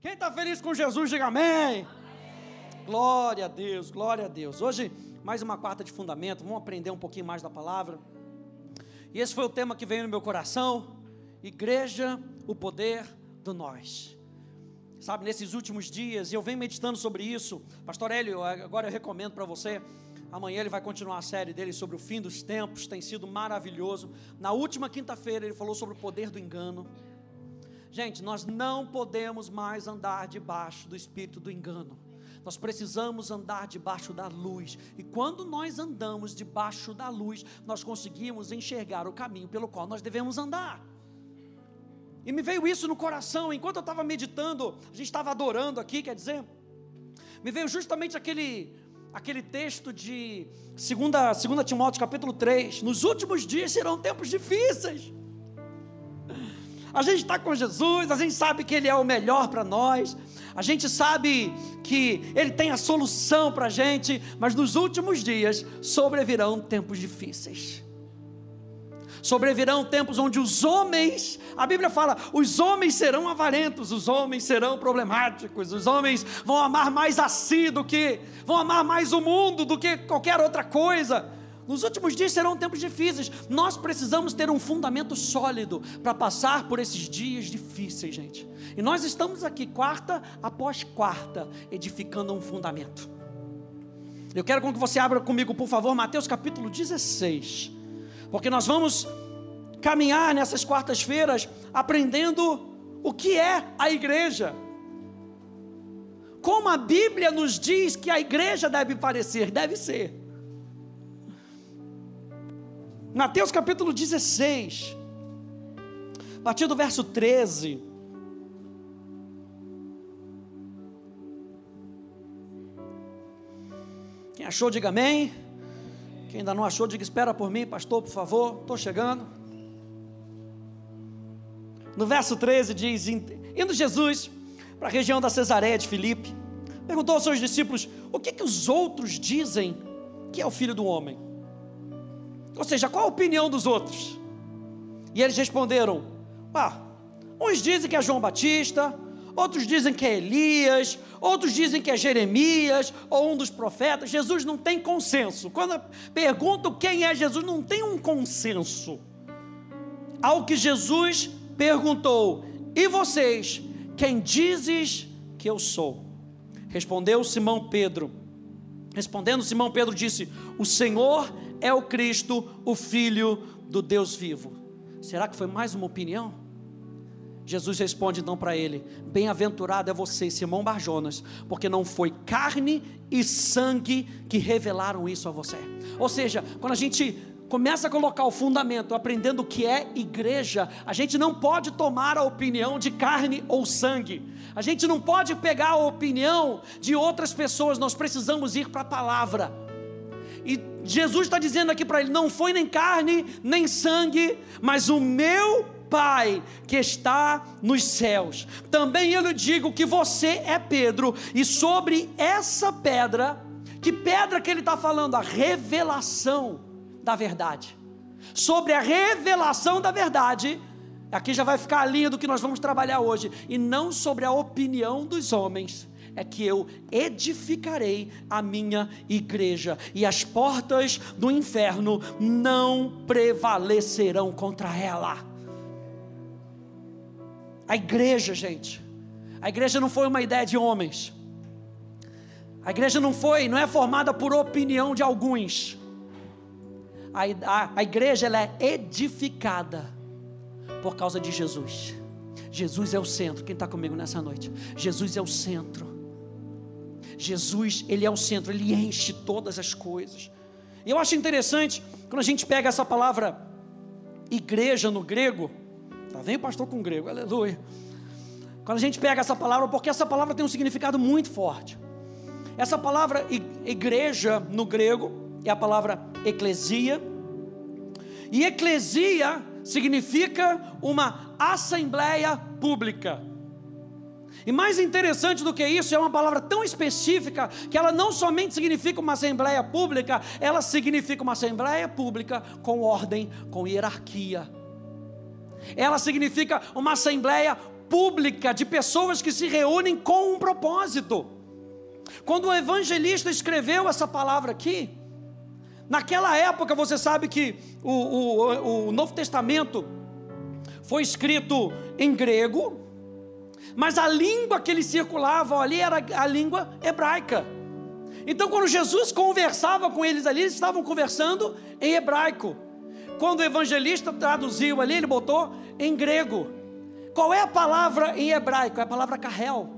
Quem está feliz com Jesus, diga amém. amém. Glória a Deus, glória a Deus. Hoje, mais uma quarta de fundamento, vamos aprender um pouquinho mais da palavra. E esse foi o tema que veio no meu coração: Igreja, o poder do nós. Sabe, nesses últimos dias, e eu venho meditando sobre isso, Pastor Hélio, agora eu recomendo para você, Amanhã ele vai continuar a série dele sobre o fim dos tempos, tem sido maravilhoso. Na última quinta-feira ele falou sobre o poder do engano. Gente, nós não podemos mais andar debaixo do espírito do engano. Nós precisamos andar debaixo da luz. E quando nós andamos debaixo da luz, nós conseguimos enxergar o caminho pelo qual nós devemos andar. E me veio isso no coração, enquanto eu estava meditando, a gente estava adorando aqui, quer dizer, me veio justamente aquele aquele texto de 2, 2 Timóteo capítulo 3, nos últimos dias serão tempos difíceis. A gente está com Jesus, a gente sabe que Ele é o melhor para nós, a gente sabe que Ele tem a solução para a gente, mas nos últimos dias sobrevirão tempos difíceis. Sobrevirão tempos onde os homens, a Bíblia fala, os homens serão avarentos, os homens serão problemáticos, os homens vão amar mais a si do que, vão amar mais o mundo do que qualquer outra coisa. Nos últimos dias serão tempos difíceis. Nós precisamos ter um fundamento sólido para passar por esses dias difíceis, gente. E nós estamos aqui, quarta após quarta, edificando um fundamento. Eu quero que você abra comigo, por favor, Mateus capítulo 16. Porque nós vamos caminhar nessas quartas-feiras aprendendo o que é a igreja. Como a Bíblia nos diz que a igreja deve parecer, deve ser. Mateus capítulo 16, a partir do verso 13. Quem achou, diga amém. Quem ainda não achou, diga espera por mim, pastor, por favor, estou chegando. No verso 13 diz: Indo Jesus para a região da Cesareia de Filipe, perguntou aos seus discípulos: O que, que os outros dizem que é o filho do homem? Ou seja, qual a opinião dos outros? E eles responderam: Ah, uns dizem que é João Batista, outros dizem que é Elias, outros dizem que é Jeremias ou um dos profetas. Jesus não tem consenso. Quando perguntam quem é Jesus, não tem um consenso. Ao que Jesus perguntou: E vocês, quem dizes que eu sou? Respondeu Simão Pedro. Respondendo Simão Pedro disse: O Senhor é o Cristo, o Filho do Deus vivo. Será que foi mais uma opinião? Jesus responde então para ele: Bem-aventurado é você, Simão Barjonas, porque não foi carne e sangue que revelaram isso a você. Ou seja, quando a gente começa a colocar o fundamento, aprendendo o que é igreja, a gente não pode tomar a opinião de carne ou sangue, a gente não pode pegar a opinião de outras pessoas, nós precisamos ir para a palavra. E Jesus está dizendo aqui para ele: não foi nem carne, nem sangue, mas o meu Pai que está nos céus. Também eu lhe digo que você é Pedro, e sobre essa pedra, que pedra que ele está falando? A revelação da verdade. Sobre a revelação da verdade, aqui já vai ficar a linha do que nós vamos trabalhar hoje, e não sobre a opinião dos homens é que eu edificarei a minha igreja, e as portas do inferno não prevalecerão contra ela. A igreja, gente, a igreja não foi uma ideia de homens. A igreja não foi, não é formada por opinião de alguns. A, a, a igreja ela é edificada por causa de Jesus. Jesus é o centro. Quem está comigo nessa noite? Jesus é o centro. Jesus, ele é o centro, ele enche todas as coisas. E eu acho interessante quando a gente pega essa palavra igreja no grego, tá vendo pastor com grego, aleluia. Quando a gente pega essa palavra, porque essa palavra tem um significado muito forte. Essa palavra igreja no grego é a palavra eclesia. E eclesia significa uma assembleia pública. E mais interessante do que isso, é uma palavra tão específica que ela não somente significa uma assembleia pública, ela significa uma assembleia pública com ordem, com hierarquia. Ela significa uma assembleia pública de pessoas que se reúnem com um propósito. Quando o evangelista escreveu essa palavra aqui, naquela época você sabe que o, o, o Novo Testamento foi escrito em grego, mas a língua que eles circulavam ali era a língua hebraica. Então, quando Jesus conversava com eles ali, eles estavam conversando em hebraico. Quando o evangelista traduziu ali, ele botou em grego. Qual é a palavra em hebraico? É a palavra carrel.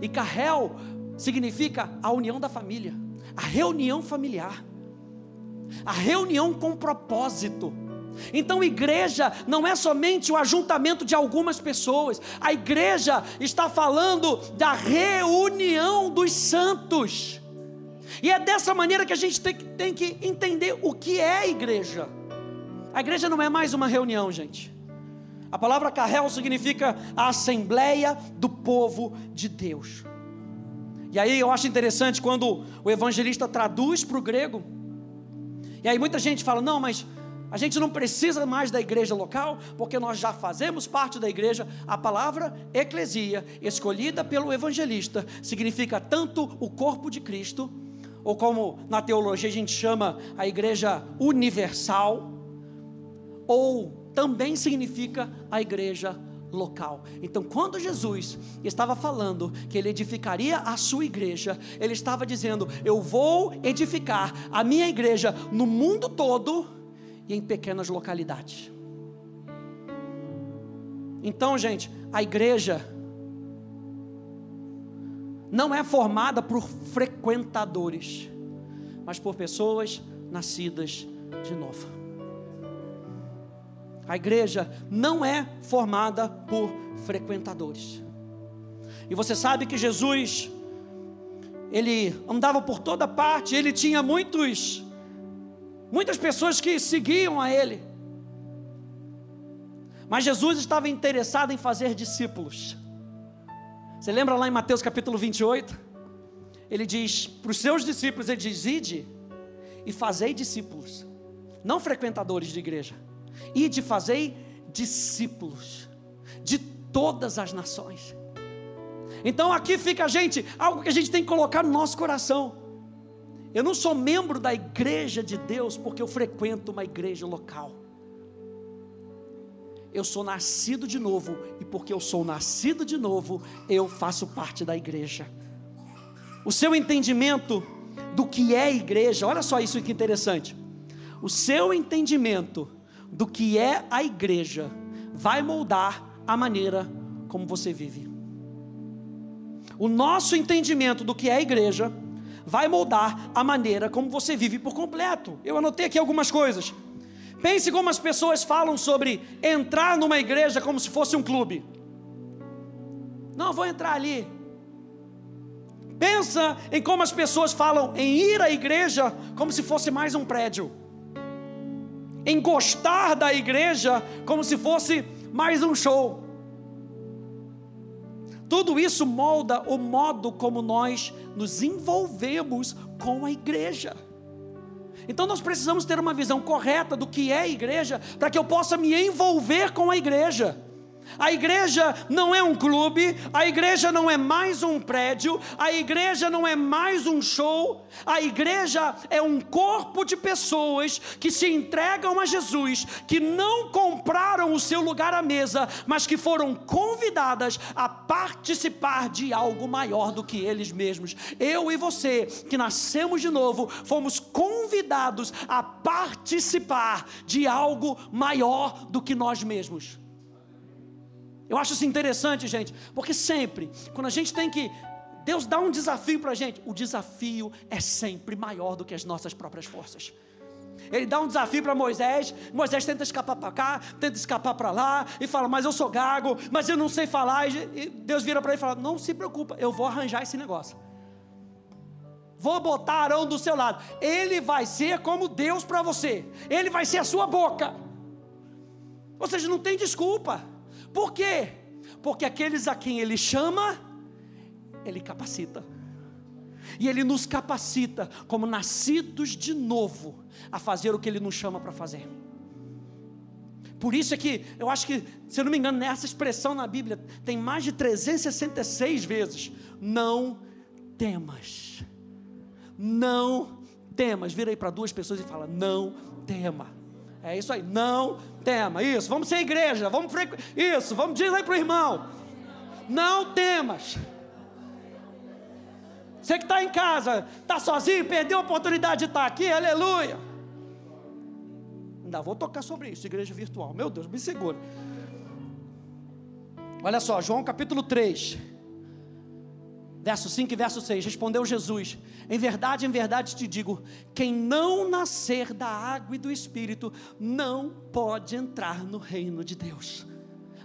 E carrel significa a união da família, a reunião familiar, a reunião com propósito. Então, igreja não é somente o ajuntamento de algumas pessoas, a igreja está falando da reunião dos santos. E é dessa maneira que a gente tem, tem que entender o que é igreja. A igreja não é mais uma reunião, gente. A palavra carrel significa a assembleia do povo de Deus. E aí eu acho interessante quando o evangelista traduz para o grego. E aí muita gente fala: não, mas a gente não precisa mais da igreja local, porque nós já fazemos parte da igreja. A palavra eclesia, escolhida pelo evangelista, significa tanto o corpo de Cristo, ou como na teologia a gente chama a igreja universal, ou também significa a igreja local. Então, quando Jesus estava falando que ele edificaria a sua igreja, ele estava dizendo: Eu vou edificar a minha igreja no mundo todo e em pequenas localidades. Então, gente, a igreja não é formada por frequentadores, mas por pessoas nascidas de novo. A igreja não é formada por frequentadores. E você sabe que Jesus, ele andava por toda parte, ele tinha muitos, muitas pessoas que seguiam a ele. Mas Jesus estava interessado em fazer discípulos. Você lembra lá em Mateus capítulo 28? Ele diz para os seus discípulos: Ele diz, ide e fazei discípulos, não frequentadores de igreja e de fazer discípulos de todas as nações. Então aqui fica a gente, algo que a gente tem que colocar no nosso coração. Eu não sou membro da igreja de Deus porque eu frequento uma igreja local. Eu sou nascido de novo e porque eu sou nascido de novo, eu faço parte da igreja. O seu entendimento do que é igreja, olha só isso que interessante. O seu entendimento do que é a igreja vai moldar a maneira como você vive. O nosso entendimento do que é a igreja vai moldar a maneira como você vive por completo. Eu anotei aqui algumas coisas. Pense como as pessoas falam sobre entrar numa igreja como se fosse um clube. Não, vou entrar ali. Pensa em como as pessoas falam em ir à igreja como se fosse mais um prédio em gostar da igreja como se fosse mais um show. Tudo isso molda o modo como nós nos envolvemos com a igreja. Então nós precisamos ter uma visão correta do que é igreja, para que eu possa me envolver com a igreja. A igreja não é um clube, a igreja não é mais um prédio, a igreja não é mais um show, a igreja é um corpo de pessoas que se entregam a Jesus, que não compraram o seu lugar à mesa, mas que foram convidadas a participar de algo maior do que eles mesmos. Eu e você, que nascemos de novo, fomos convidados a participar de algo maior do que nós mesmos. Eu acho isso interessante, gente, porque sempre, quando a gente tem que. Deus dá um desafio para a gente, o desafio é sempre maior do que as nossas próprias forças. Ele dá um desafio para Moisés, Moisés tenta escapar para cá, tenta escapar para lá, e fala, mas eu sou gago, mas eu não sei falar, e Deus vira para ele e fala, não se preocupa, eu vou arranjar esse negócio. Vou botar Arão do seu lado, ele vai ser como Deus para você, ele vai ser a sua boca. Ou seja, não tem desculpa. Por quê? Porque aqueles a quem Ele chama, Ele capacita. E Ele nos capacita, como nascidos de novo, a fazer o que Ele nos chama para fazer. Por isso é que eu acho que, se eu não me engano, nessa expressão na Bíblia tem mais de 366 vezes. Não temas. Não temas. Vira aí para duas pessoas e fala: Não tema. É isso aí, não tema. Isso, vamos ser igreja, vamos isso, vamos dizer aí para o irmão. Não temas. Você que está em casa, está sozinho, perdeu a oportunidade de estar tá aqui, aleluia. Ainda vou tocar sobre isso, igreja virtual. Meu Deus, me segura. Olha só, João capítulo 3, verso 5 e verso 6. Respondeu Jesus: Em verdade, em verdade te digo: quem não nascer da água e do espírito não pode entrar no reino de Deus.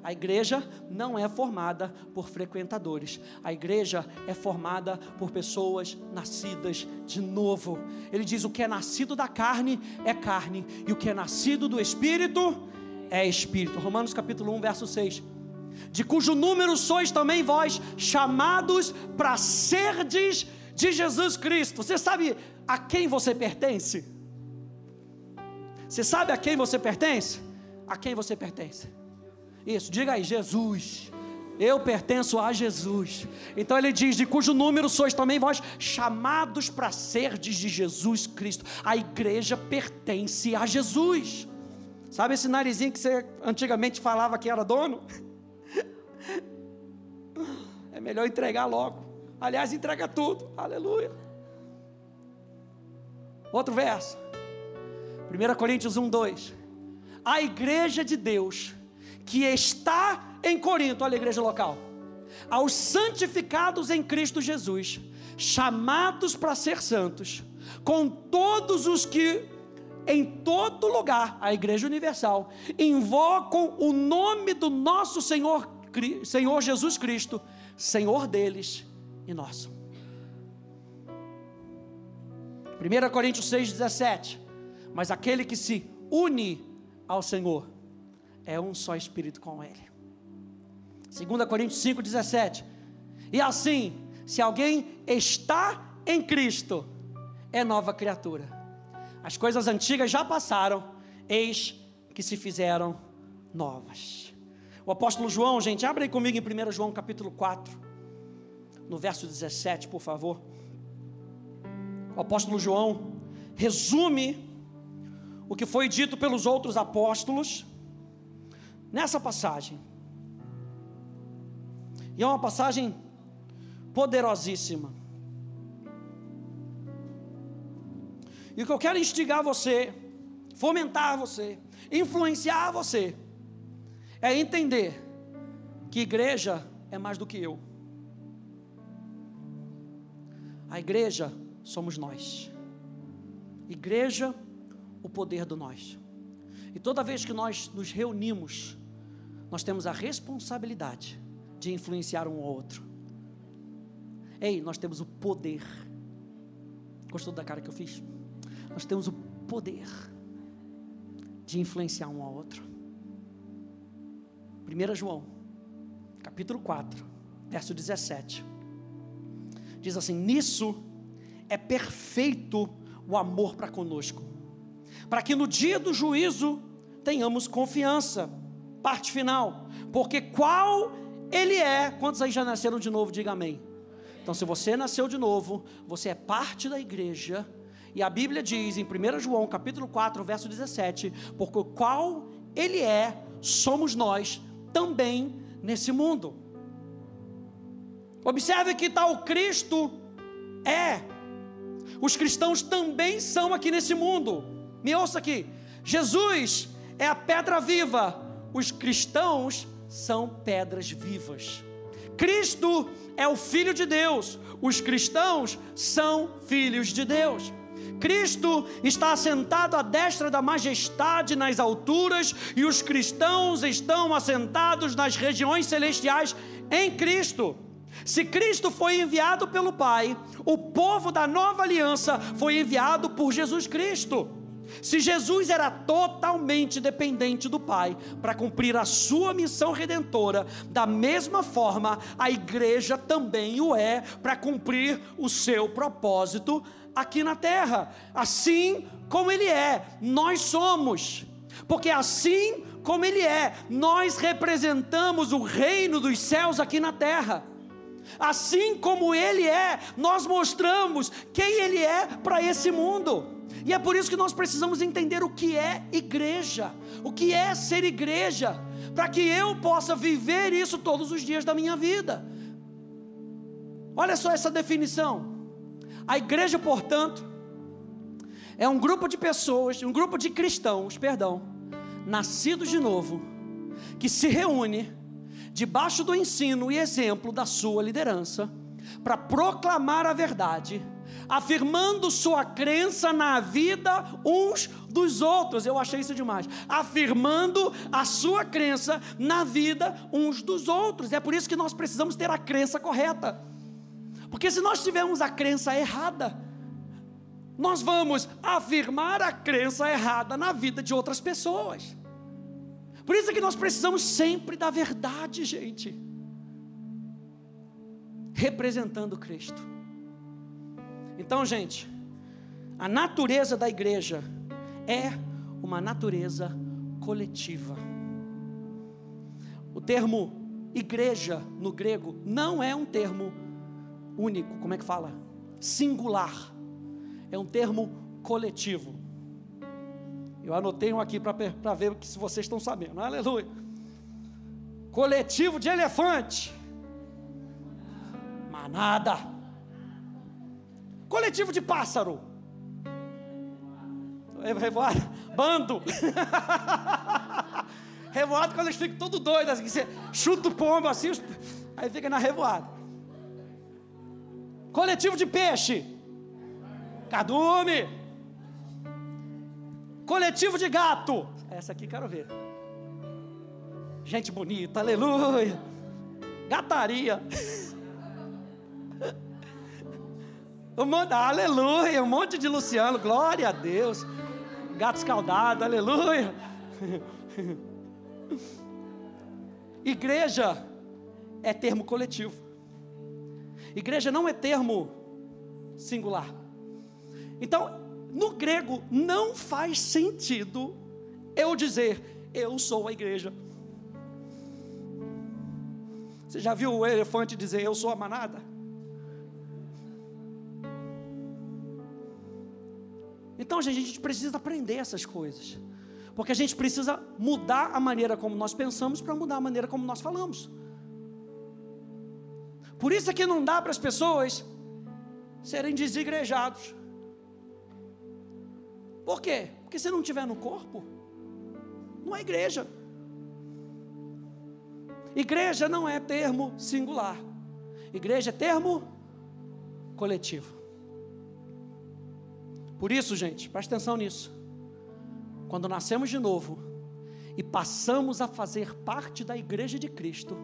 A igreja não é formada por frequentadores, a igreja é formada por pessoas nascidas de novo. Ele diz: o que é nascido da carne é carne, e o que é nascido do espírito é espírito. Romanos capítulo 1, verso 6. De cujo número sois também vós, chamados para serdes de Jesus Cristo. Você sabe a quem você pertence? Você sabe a quem você pertence? A quem você pertence? Isso, diga aí, Jesus. Eu pertenço a Jesus. Então ele diz: de cujo número sois também vós chamados para serdes de Jesus Cristo. A igreja pertence a Jesus. Sabe esse narizinho que você antigamente falava que era dono? É melhor entregar logo. Aliás, entrega tudo. Aleluia. Outro verso. 1 Coríntios 1, 2. A igreja de Deus que está em Corinto, olha a igreja local, aos santificados em Cristo Jesus, chamados para ser santos, com todos os que em todo lugar, a igreja universal, invocam o nome do nosso Senhor, Senhor Jesus Cristo, Senhor deles e nosso. 1 Coríntios 6,17. Mas aquele que se une ao Senhor é um só espírito com Ele. 2 Coríntios 5,17. E assim, se alguém está em Cristo, é nova criatura. As coisas antigas já passaram, eis que se fizeram novas. O apóstolo João, gente, abre aí comigo em 1 João capítulo 4, no verso 17, por favor. O apóstolo João resume o que foi dito pelos outros apóstolos nessa passagem. E é uma passagem poderosíssima. E o que eu quero instigar você, fomentar você, influenciar você, é entender que igreja é mais do que eu. A igreja somos nós. Igreja, o poder do nós. E toda vez que nós nos reunimos, nós temos a responsabilidade de influenciar um ao outro. Ei, nós temos o poder. Gostou da cara que eu fiz? Nós temos o poder de influenciar um ao outro. 1 João, capítulo 4, verso 17. Diz assim: Nisso é perfeito o amor para conosco, para que no dia do juízo tenhamos confiança parte final. Porque qual ele é, quantos aí já nasceram de novo, diga amém. Então, se você nasceu de novo, você é parte da igreja, e a Bíblia diz em 1 João capítulo 4, verso 17, porque qual ele é, somos nós também nesse mundo. Observe que tal Cristo é, os cristãos também são aqui nesse mundo. Me ouça aqui, Jesus é a pedra viva os cristãos são pedras vivas. Cristo é o Filho de Deus, os cristãos são filhos de Deus. Cristo está assentado à destra da majestade nas alturas e os cristãos estão assentados nas regiões celestiais em Cristo. Se Cristo foi enviado pelo Pai, o povo da nova aliança foi enviado por Jesus Cristo. Se Jesus era totalmente dependente do Pai para cumprir a sua missão redentora, da mesma forma a igreja também o é para cumprir o seu propósito aqui na terra, assim como ele é, nós somos, porque assim como Ele é. Nós representamos o reino dos céus aqui na terra. Assim como Ele é, nós mostramos quem Ele é para esse mundo. E é por isso que nós precisamos entender o que é igreja, o que é ser igreja, para que eu possa viver isso todos os dias da minha vida. Olha só essa definição. A igreja, portanto, é um grupo de pessoas, um grupo de cristãos, perdão, nascidos de novo, que se reúne debaixo do ensino e exemplo da sua liderança para proclamar a verdade, afirmando sua crença na vida uns dos outros. Eu achei isso demais. Afirmando a sua crença na vida uns dos outros. É por isso que nós precisamos ter a crença correta. Porque se nós tivermos a crença errada, nós vamos afirmar a crença errada na vida de outras pessoas. Por isso é que nós precisamos sempre da verdade, gente. Representando Cristo. Então, gente, a natureza da igreja é uma natureza coletiva. O termo igreja no grego não é um termo único, como é que fala? Singular. É um termo coletivo. Eu anotei um aqui para ver se vocês estão sabendo. Aleluia. Coletivo de elefante. Manada. Coletivo de pássaro. Revoado. Bando. revoado quando eles ficam tudo doidos, assim, você chuta o pombo assim, aí fica na revoada. Coletivo de peixe. Cardume. Coletivo de gato. Essa aqui quero ver. Gente bonita, aleluia. Gataria. Um monte, aleluia, um monte de Luciano, glória a Deus. Gato escaldado, aleluia. Igreja é termo coletivo. Igreja não é termo singular. Então, no grego, não faz sentido eu dizer, eu sou a igreja. Você já viu o elefante dizer, eu sou a manada? Então, gente, a gente precisa aprender essas coisas. Porque a gente precisa mudar a maneira como nós pensamos para mudar a maneira como nós falamos. Por isso é que não dá para as pessoas serem desigrejados. Por quê? Porque se não estiver no corpo, não é igreja. Igreja não é termo singular. Igreja é termo coletivo. Por isso, gente, presta atenção nisso. Quando nascemos de novo e passamos a fazer parte da igreja de Cristo,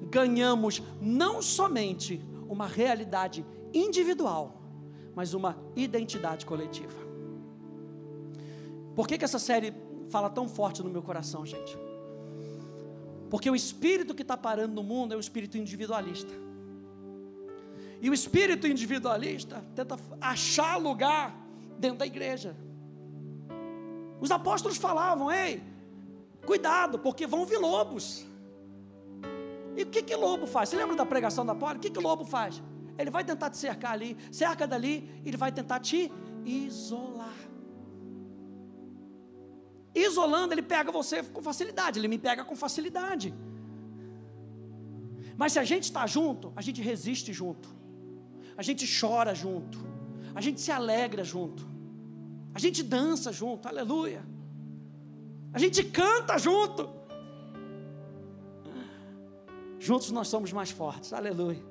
ganhamos não somente uma realidade individual, mas uma identidade coletiva. Por que, que essa série fala tão forte no meu coração, gente? Porque o espírito que está parando no mundo é o espírito individualista. E o espírito individualista tenta achar lugar dentro da igreja. Os apóstolos falavam: ei, cuidado, porque vão vir lobos. E o que que lobo faz? Você lembra da pregação da Paulo? O que que lobo faz? Ele vai tentar te cercar ali, cerca dali, ele vai tentar te isolar. Isolando, ele pega você com facilidade, ele me pega com facilidade. Mas se a gente está junto, a gente resiste junto, a gente chora junto, a gente se alegra junto, a gente dança junto, aleluia, a gente canta junto. Juntos nós somos mais fortes, aleluia.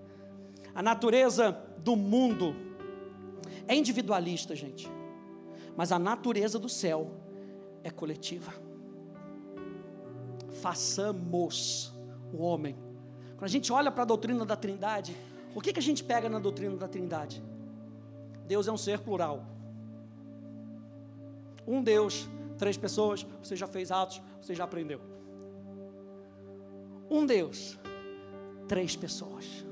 A natureza do mundo é individualista, gente, mas a natureza do céu é coletiva. Façamos o homem. Quando a gente olha para a doutrina da Trindade, o que, que a gente pega na doutrina da Trindade? Deus é um ser plural. Um Deus, três pessoas, você já fez atos, você já aprendeu. Um Deus, três pessoas.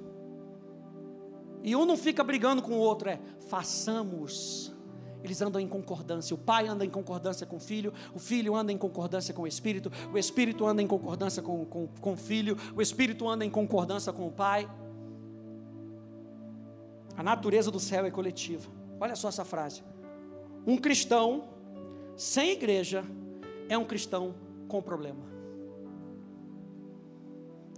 E um não fica brigando com o outro, é façamos eles andam em concordância. O pai anda em concordância com o filho, o filho anda em concordância com o espírito, o espírito anda em concordância com, com, com o filho, o espírito anda em concordância com o pai. A natureza do céu é coletiva. Olha só essa frase. Um cristão sem igreja é um cristão com problema.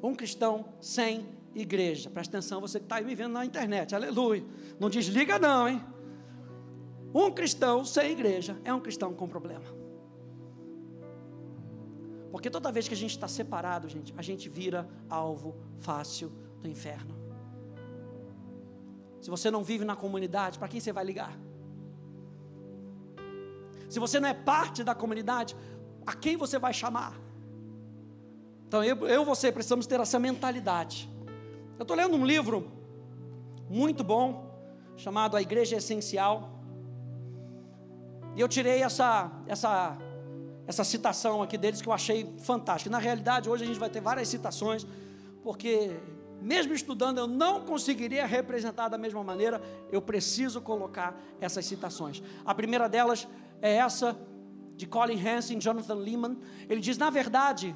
Um cristão sem igreja. Presta atenção, você que está aí me vendo na internet. Aleluia. Não desliga, não, hein? Um cristão sem igreja é um cristão com problema. Porque toda vez que a gente está separado, gente, a gente vira alvo fácil do inferno. Se você não vive na comunidade, para quem você vai ligar? Se você não é parte da comunidade, a quem você vai chamar? Então eu, e você precisamos ter essa mentalidade. Eu estou lendo um livro muito bom, chamado A Igreja Essencial. E eu tirei essa, essa, essa citação aqui deles que eu achei fantástica. Na realidade, hoje a gente vai ter várias citações, porque mesmo estudando, eu não conseguiria representar da mesma maneira, eu preciso colocar essas citações. A primeira delas é essa, de Colin Hansen, Jonathan Lehman. Ele diz: na verdade,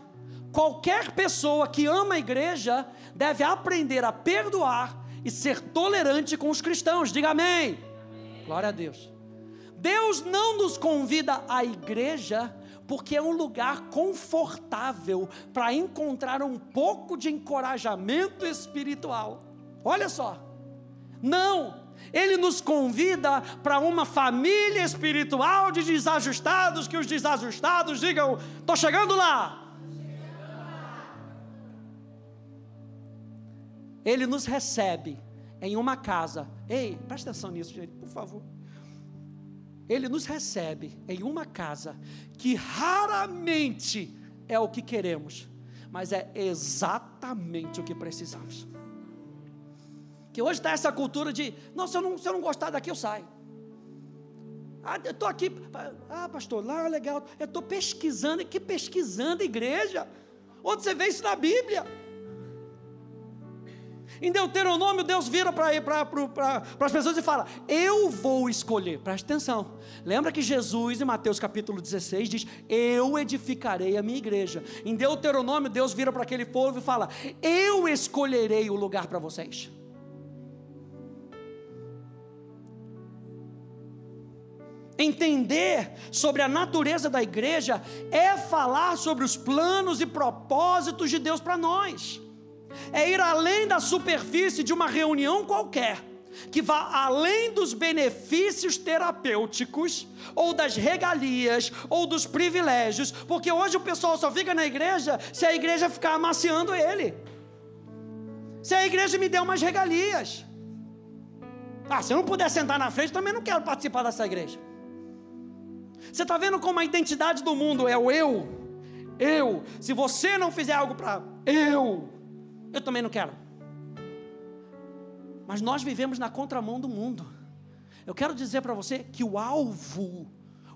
qualquer pessoa que ama a igreja deve aprender a perdoar e ser tolerante com os cristãos. Diga amém. amém. Glória a Deus. Deus não nos convida à igreja porque é um lugar confortável para encontrar um pouco de encorajamento espiritual. Olha só. Não, ele nos convida para uma família espiritual de desajustados, que os desajustados digam: estou chegando lá. Ele nos recebe em uma casa. Ei, presta atenção nisso, gente, por favor. Ele nos recebe em uma casa que raramente é o que queremos, mas é exatamente o que precisamos. Que hoje está essa cultura de, não, se eu não, se eu não gostar daqui, eu saio. Ah, eu estou aqui, ah, pastor, lá é legal. Eu estou pesquisando, que pesquisando igreja? Onde você vê isso na Bíblia? Em Deuteronômio, Deus vira para as pessoas e fala: Eu vou escolher. Preste atenção. Lembra que Jesus, em Mateus capítulo 16, diz: Eu edificarei a minha igreja. Em Deuteronômio, Deus vira para aquele povo e fala: Eu escolherei o lugar para vocês. Entender sobre a natureza da igreja é falar sobre os planos e propósitos de Deus para nós é ir além da superfície de uma reunião qualquer, que vá além dos benefícios terapêuticos, ou das regalias, ou dos privilégios, porque hoje o pessoal só fica na igreja se a igreja ficar amaciando ele, se a igreja me der umas regalias. Ah, se eu não puder sentar na frente, também não quero participar dessa igreja. Você está vendo como a identidade do mundo é o eu? Eu. Se você não fizer algo para eu, eu também não quero. Mas nós vivemos na contramão do mundo. Eu quero dizer para você que o alvo,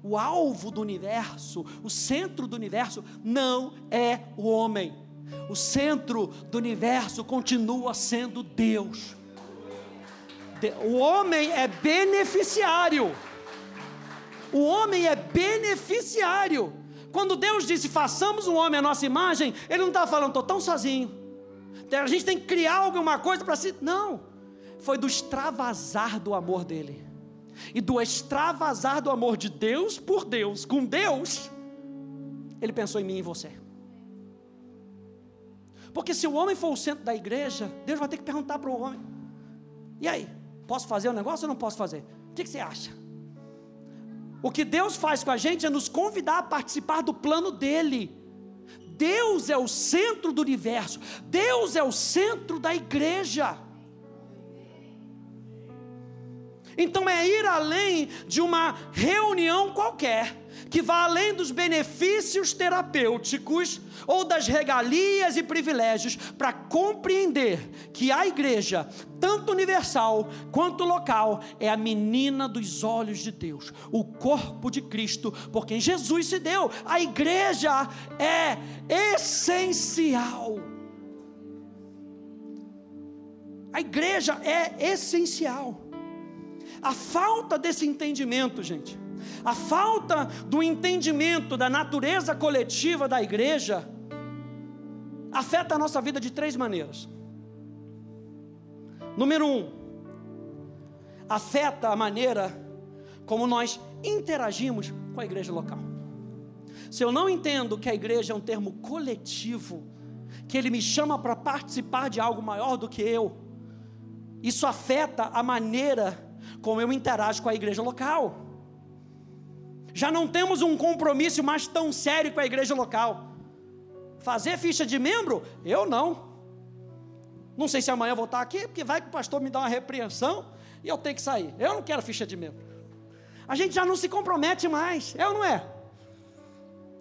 o alvo do universo, o centro do universo, não é o homem. O centro do universo continua sendo Deus. O homem é beneficiário. O homem é beneficiário. Quando Deus disse façamos um homem à nossa imagem, Ele não está falando, estou tão sozinho a gente tem que criar alguma coisa para si. Não. Foi do extravasar do amor dele. E do extravasar do amor de Deus por Deus, com Deus, ele pensou em mim e em você. Porque se o homem for o centro da igreja, Deus vai ter que perguntar para o homem: e aí, posso fazer o negócio ou não posso fazer? O que, que você acha? O que Deus faz com a gente é nos convidar a participar do plano dele. Deus é o centro do universo, Deus é o centro da igreja. Então é ir além de uma reunião qualquer, que vá além dos benefícios terapêuticos ou das regalias e privilégios, para compreender que a igreja, tanto universal quanto local, é a menina dos olhos de Deus, o corpo de Cristo, por quem Jesus se deu. A igreja é essencial. A igreja é essencial. A falta desse entendimento, gente, a falta do entendimento da natureza coletiva da igreja, afeta a nossa vida de três maneiras. Número um, afeta a maneira como nós interagimos com a igreja local. Se eu não entendo que a igreja é um termo coletivo, que ele me chama para participar de algo maior do que eu, isso afeta a maneira como eu interajo com a igreja local. Já não temos um compromisso mais tão sério com a igreja local. Fazer ficha de membro? Eu não. Não sei se amanhã eu vou estar aqui, porque vai que o pastor me dá uma repreensão e eu tenho que sair. Eu não quero ficha de membro. A gente já não se compromete mais, é ou não é?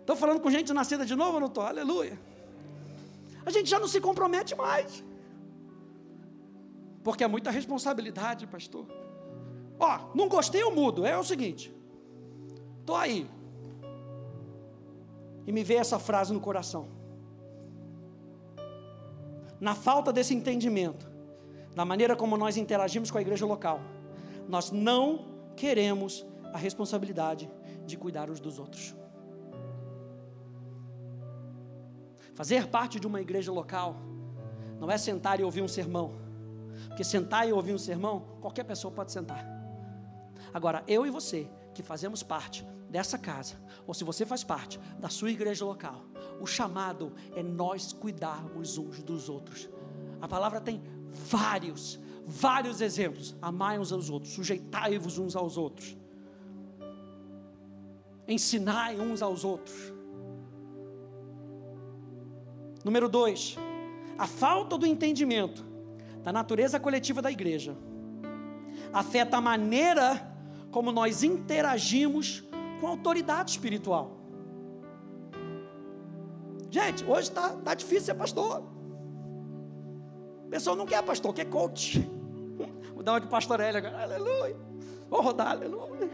Estou falando com gente nascida de novo não estou? Aleluia. A gente já não se compromete mais. Porque é muita responsabilidade, pastor. Ó, não gostei, eu mudo. É o seguinte. Estou aí. E me veio essa frase no coração. Na falta desse entendimento, da maneira como nós interagimos com a igreja local, nós não queremos a responsabilidade de cuidar uns dos outros. Fazer parte de uma igreja local não é sentar e ouvir um sermão, porque sentar e ouvir um sermão, qualquer pessoa pode sentar. Agora, eu e você, que fazemos parte dessa casa, ou se você faz parte da sua igreja local, o chamado é nós cuidarmos uns dos outros. A palavra tem vários, vários exemplos. Amai uns aos outros, sujeitai-vos uns aos outros, ensinai uns aos outros. Número dois, a falta do entendimento da natureza coletiva da igreja afeta a maneira como nós interagimos com a autoridade espiritual. Gente, hoje está tá difícil ser pastor. O pessoal não quer pastor, quer coach. Vou dar uma de pastor Hélio agora, aleluia. Vou rodar, aleluia.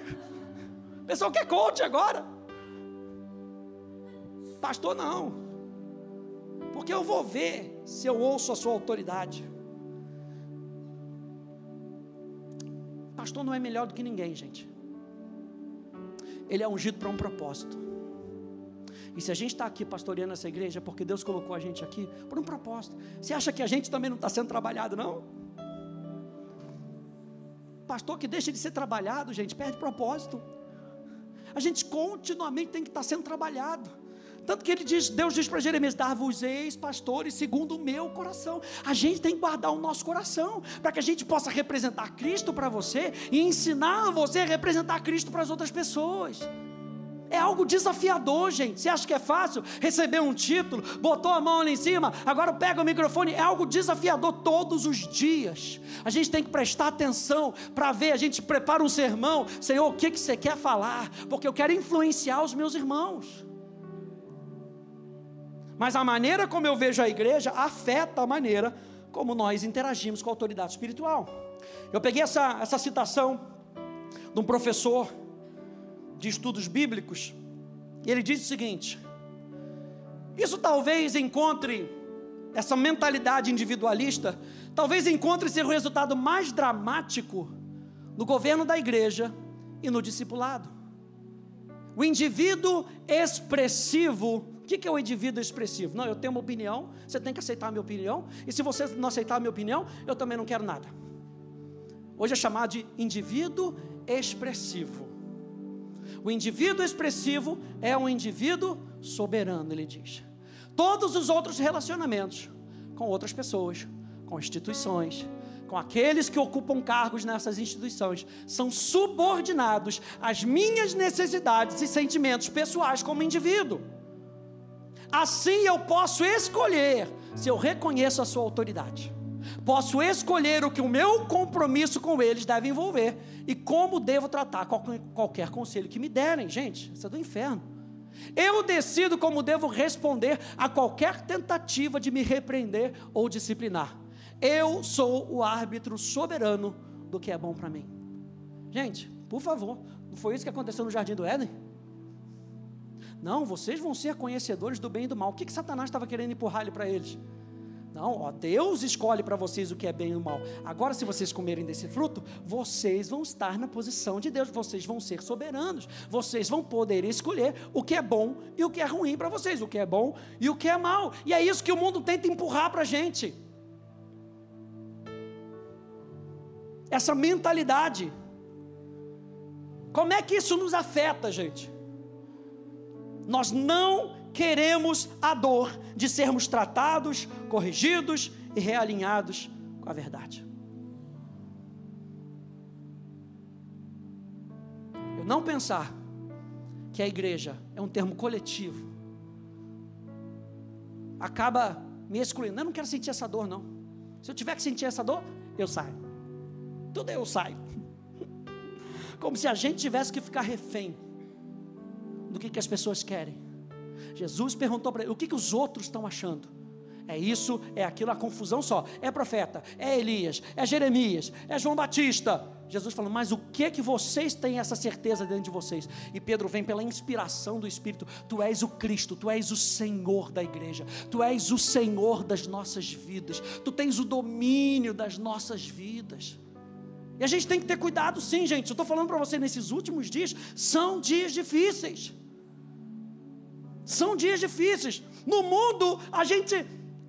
O pessoal quer coach agora. Pastor não. Porque eu vou ver se eu ouço a sua autoridade. Pastor não é melhor do que ninguém, gente. Ele é ungido para um propósito. E se a gente está aqui pastoreando essa igreja, é porque Deus colocou a gente aqui por um propósito. Você acha que a gente também não está sendo trabalhado, não? Pastor que deixa de ser trabalhado, gente, perde propósito. A gente continuamente tem que estar tá sendo trabalhado. Tanto que ele diz, Deus diz para Jeremias: Dar-vos eis, pastores, segundo o meu coração. A gente tem que guardar o nosso coração, para que a gente possa representar Cristo para você e ensinar você a representar Cristo para as outras pessoas. É algo desafiador, gente. Você acha que é fácil receber um título, botou a mão ali em cima, agora pega o microfone? É algo desafiador todos os dias. A gente tem que prestar atenção para ver. A gente prepara um sermão, Senhor, o que, que você quer falar? Porque eu quero influenciar os meus irmãos. Mas a maneira como eu vejo a igreja afeta a maneira como nós interagimos com a autoridade espiritual. Eu peguei essa, essa citação de um professor de estudos bíblicos, e ele diz o seguinte: isso talvez encontre essa mentalidade individualista, talvez encontre ser o resultado mais dramático no governo da igreja e no discipulado. O indivíduo expressivo que, que é o indivíduo expressivo? Não, eu tenho uma opinião, você tem que aceitar a minha opinião, e se você não aceitar a minha opinião, eu também não quero nada. Hoje é chamado de indivíduo expressivo. O indivíduo expressivo é um indivíduo soberano, ele diz. Todos os outros relacionamentos com outras pessoas, com instituições, com aqueles que ocupam cargos nessas instituições, são subordinados às minhas necessidades e sentimentos pessoais como indivíduo. Assim eu posso escolher se eu reconheço a sua autoridade. Posso escolher o que o meu compromisso com eles deve envolver e como devo tratar qualquer conselho que me derem. Gente, isso é do inferno. Eu decido como devo responder a qualquer tentativa de me repreender ou disciplinar. Eu sou o árbitro soberano do que é bom para mim. Gente, por favor, não foi isso que aconteceu no jardim do Éden? Não, vocês vão ser conhecedores do bem e do mal. O que, que Satanás estava querendo empurrar ele para eles? Não, ó, Deus escolhe para vocês o que é bem e o mal. Agora, se vocês comerem desse fruto, vocês vão estar na posição de Deus, vocês vão ser soberanos, vocês vão poder escolher o que é bom e o que é ruim para vocês, o que é bom e o que é mal. E é isso que o mundo tenta empurrar para a gente. Essa mentalidade. Como é que isso nos afeta, gente? Nós não queremos a dor de sermos tratados, corrigidos e realinhados com a verdade. Eu não pensar que a igreja é um termo coletivo acaba me excluindo. Eu não quero sentir essa dor, não. Se eu tiver que sentir essa dor, eu saio. Tudo eu saio. Como se a gente tivesse que ficar refém do que, que as pessoas querem. Jesus perguntou para ele: o que, que os outros estão achando? É isso, é aquilo, a confusão só. É profeta, é Elias, é Jeremias, é João Batista. Jesus falou, mas o que que vocês têm essa certeza dentro de vocês? E Pedro vem pela inspiração do Espírito. Tu és o Cristo, tu és o Senhor da igreja, tu és o Senhor das nossas vidas, tu tens o domínio das nossas vidas. E a gente tem que ter cuidado, sim, gente. Eu estou falando para você nesses últimos dias, são dias difíceis. São dias difíceis. No mundo, a gente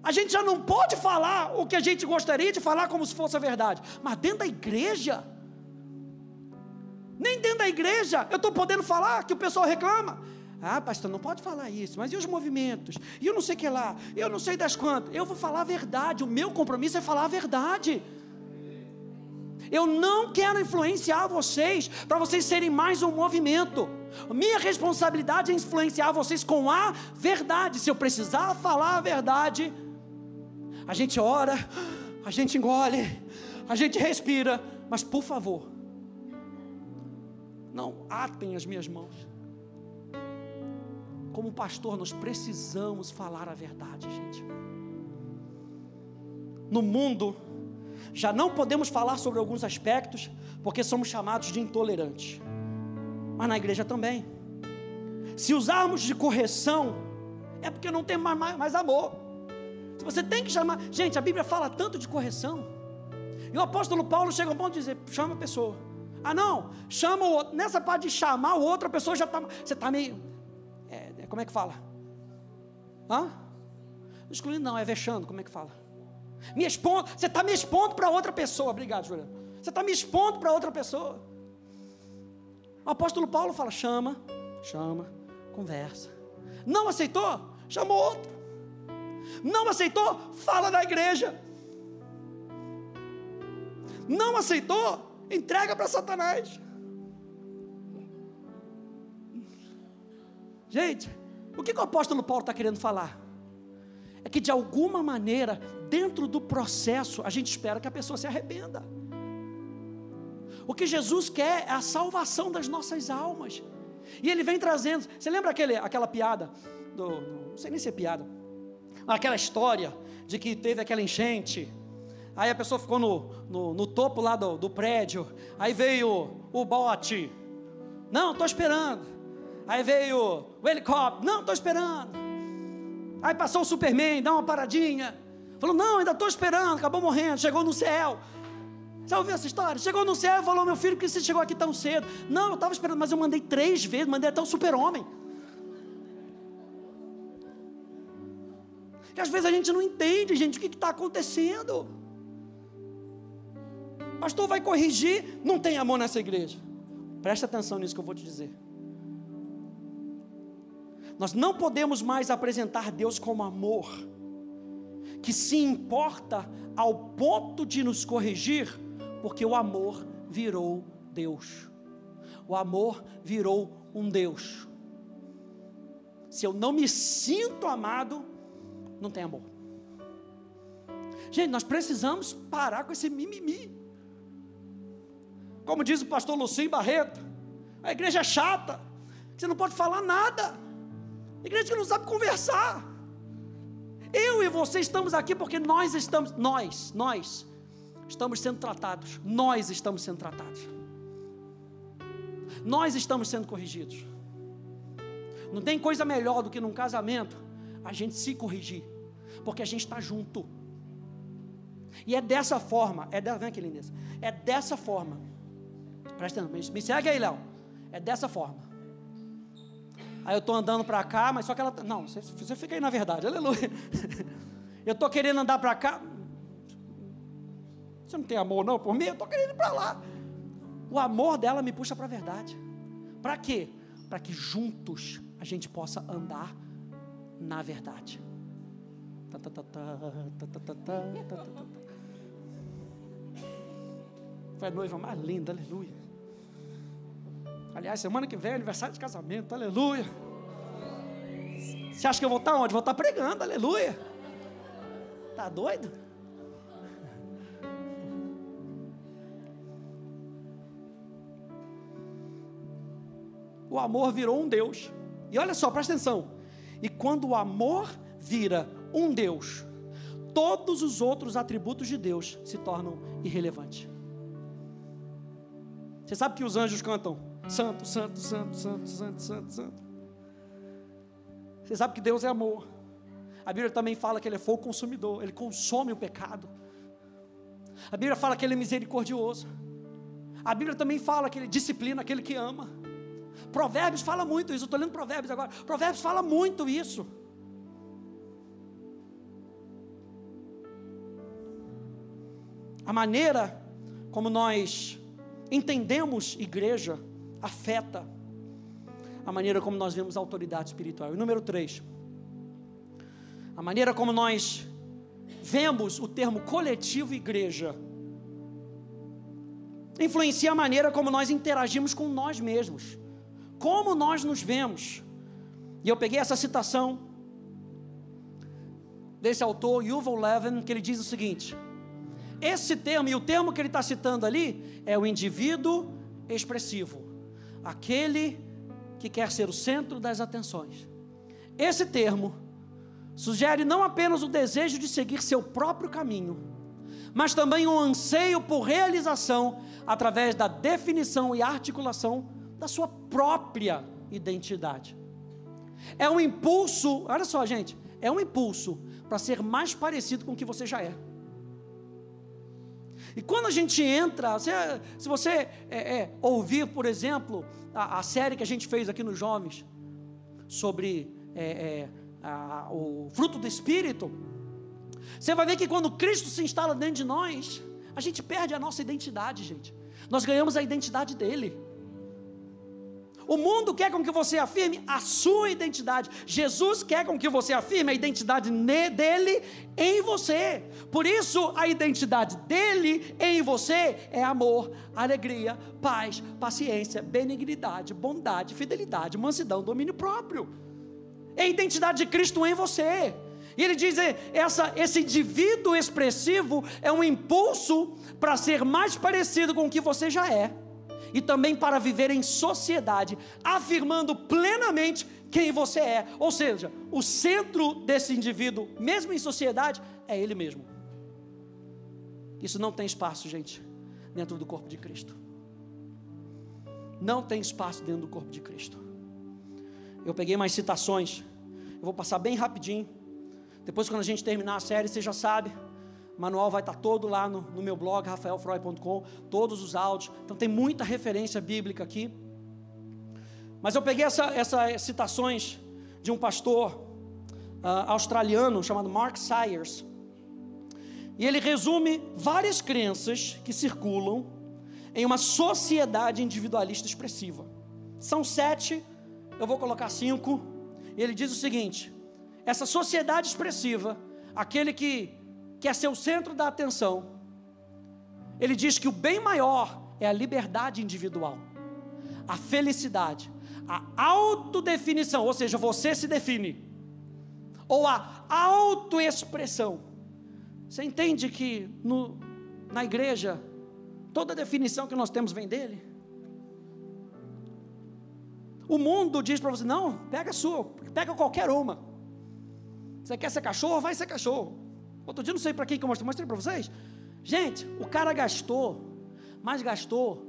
a gente já não pode falar o que a gente gostaria de falar como se fosse a verdade. Mas dentro da igreja, nem dentro da igreja, eu estou podendo falar que o pessoal reclama. Ah, pastor, não pode falar isso, mas e os movimentos? E eu não sei o que lá, eu não sei das quantas. Eu vou falar a verdade, o meu compromisso é falar a verdade. Eu não quero influenciar vocês para vocês serem mais um movimento. Minha responsabilidade é influenciar vocês com a verdade. Se eu precisar falar a verdade, a gente ora, a gente engole, a gente respira, mas por favor, não atem as minhas mãos. Como pastor, nós precisamos falar a verdade, gente. No mundo, já não podemos falar sobre alguns aspectos, porque somos chamados de intolerantes. Mas na igreja também. Se usarmos de correção, é porque não tem mais, mais, mais amor. Se você tem que chamar. Gente, a Bíblia fala tanto de correção. E o apóstolo Paulo chega ao ponto de dizer: chama a pessoa. Ah, não, chama o outro. Nessa parte de chamar o outro, a pessoa já está. Você está meio. É, é, como é que fala? Hã? Excluindo, não, é vexando, como é que fala? Me expondo, você está me expondo para outra pessoa. Obrigado, Juliano. Você está me expondo para outra pessoa. O apóstolo Paulo fala: chama, chama, conversa. Não aceitou? Chamou outro. Não aceitou? Fala da igreja. Não aceitou? Entrega para Satanás. Gente, o que, que o apóstolo Paulo está querendo falar? É que de alguma maneira dentro do processo, a gente espera que a pessoa se arrependa. O que Jesus quer é a salvação das nossas almas. E ele vem trazendo. Você lembra aquele, aquela piada? Do, não sei nem se é piada. Aquela história de que teve aquela enchente. Aí a pessoa ficou no, no, no topo lá do, do, prédio. Aí veio o bote. Não, estou esperando. Aí veio o helicóptero. Não, estou esperando. Aí passou o Superman, dá uma paradinha. Falou, não, ainda estou esperando, acabou morrendo, chegou no céu. Já ouviu essa história? Chegou no céu e falou, meu filho, por que você chegou aqui tão cedo? Não, eu estava esperando, mas eu mandei três vezes, mandei até o super-homem. Que às vezes a gente não entende, gente, o que está acontecendo. Pastor vai corrigir, não tem amor nessa igreja. Presta atenção nisso que eu vou te dizer. Nós não podemos mais apresentar Deus como amor que se importa ao ponto de nos corrigir, porque o amor virou Deus. O amor virou um Deus. Se eu não me sinto amado, não tem amor. Gente, nós precisamos parar com esse mimimi. Como diz o pastor Lucinho Barreto, a igreja é chata, você não pode falar nada. Igreja que não sabe conversar. Eu e você estamos aqui porque nós estamos, nós, nós, estamos sendo tratados. Nós estamos sendo tratados. Nós estamos sendo corrigidos. Não tem coisa melhor do que num casamento a gente se corrigir, porque a gente está junto. E é dessa forma, é de, vem aqui, lindeza. É dessa forma. Presta atenção, me segue aí, Léo. É dessa forma. Aí eu estou andando para cá, mas só que ela. Tá, não, você, você fica aí na verdade, aleluia. Eu estou querendo andar para cá. Você não tem amor não por mim? Eu estou querendo ir para lá. O amor dela me puxa para a verdade. Para quê? Para que juntos a gente possa andar na verdade. Foi a noiva mais linda, aleluia. Aliás, semana que vem é aniversário de casamento, aleluia. Você acha que eu vou estar onde? Vou estar pregando, aleluia. Tá doido? O amor virou um Deus. E olha só, presta atenção. E quando o amor vira um Deus, todos os outros atributos de Deus se tornam irrelevantes. Você sabe que os anjos cantam santo, santo, santo, santo, santo, santo, santo. Você sabe que Deus é amor. A Bíblia também fala que Ele é fogo consumidor, Ele consome o pecado. A Bíblia fala que Ele é misericordioso. A Bíblia também fala que Ele disciplina aquele que ama. Provérbios fala muito isso, eu estou lendo Provérbios agora. Provérbios fala muito isso. A maneira como nós entendemos igreja afeta a maneira como nós vemos a autoridade espiritual. E número três, a maneira como nós vemos o termo coletivo igreja influencia a maneira como nós interagimos com nós mesmos como nós nos vemos. E eu peguei essa citação desse autor, Yuval Levin, que ele diz o seguinte: esse termo, e o termo que ele está citando ali, é o indivíduo expressivo, aquele que quer ser o centro das atenções. Esse termo sugere não apenas o desejo de seguir seu próprio caminho, mas também um anseio por realização através da definição e articulação da sua própria identidade. É um impulso, olha só, gente, é um impulso para ser mais parecido com o que você já é. E quando a gente entra, se, você é, é, ouvir, por exemplo, a, a, série que a gente fez aqui nos Jovens, sobre é, é, a, o fruto do Espírito, você vai ver que quando Cristo se instala dentro de nós, a gente perde a nossa identidade, gente. Nós ganhamos a identidade dele. O mundo quer com que você afirme a sua identidade. Jesus quer com que você afirme a identidade dele em você. Por isso, a identidade dele em você é amor, alegria, paz, paciência, benignidade, bondade, fidelidade, mansidão, domínio próprio. É a identidade de Cristo em você. E ele diz: essa, esse indivíduo expressivo é um impulso para ser mais parecido com o que você já é e também para viver em sociedade, afirmando plenamente quem você é. Ou seja, o centro desse indivíduo, mesmo em sociedade, é ele mesmo. Isso não tem espaço, gente, dentro do corpo de Cristo. Não tem espaço dentro do corpo de Cristo. Eu peguei mais citações, eu vou passar bem rapidinho. Depois, quando a gente terminar a série, você já sabe manual vai estar todo lá no, no meu blog, rafaelfroy.com, todos os áudios. Então tem muita referência bíblica aqui. Mas eu peguei essas essa citações de um pastor uh, australiano chamado Mark Sayers. E ele resume várias crenças que circulam em uma sociedade individualista expressiva. São sete, eu vou colocar cinco. E ele diz o seguinte: essa sociedade expressiva, aquele que quer ser o centro da atenção, ele diz que o bem maior é a liberdade individual, a felicidade, a autodefinição, ou seja, você se define, ou a autoexpressão. Você entende que no, na igreja, toda definição que nós temos vem dele? O mundo diz para você: não, pega a sua, pega qualquer uma. Você quer ser cachorro? Vai ser cachorro. Outro dia, não sei para quem que eu mostrei, mostrei para vocês. Gente, o cara gastou, mas gastou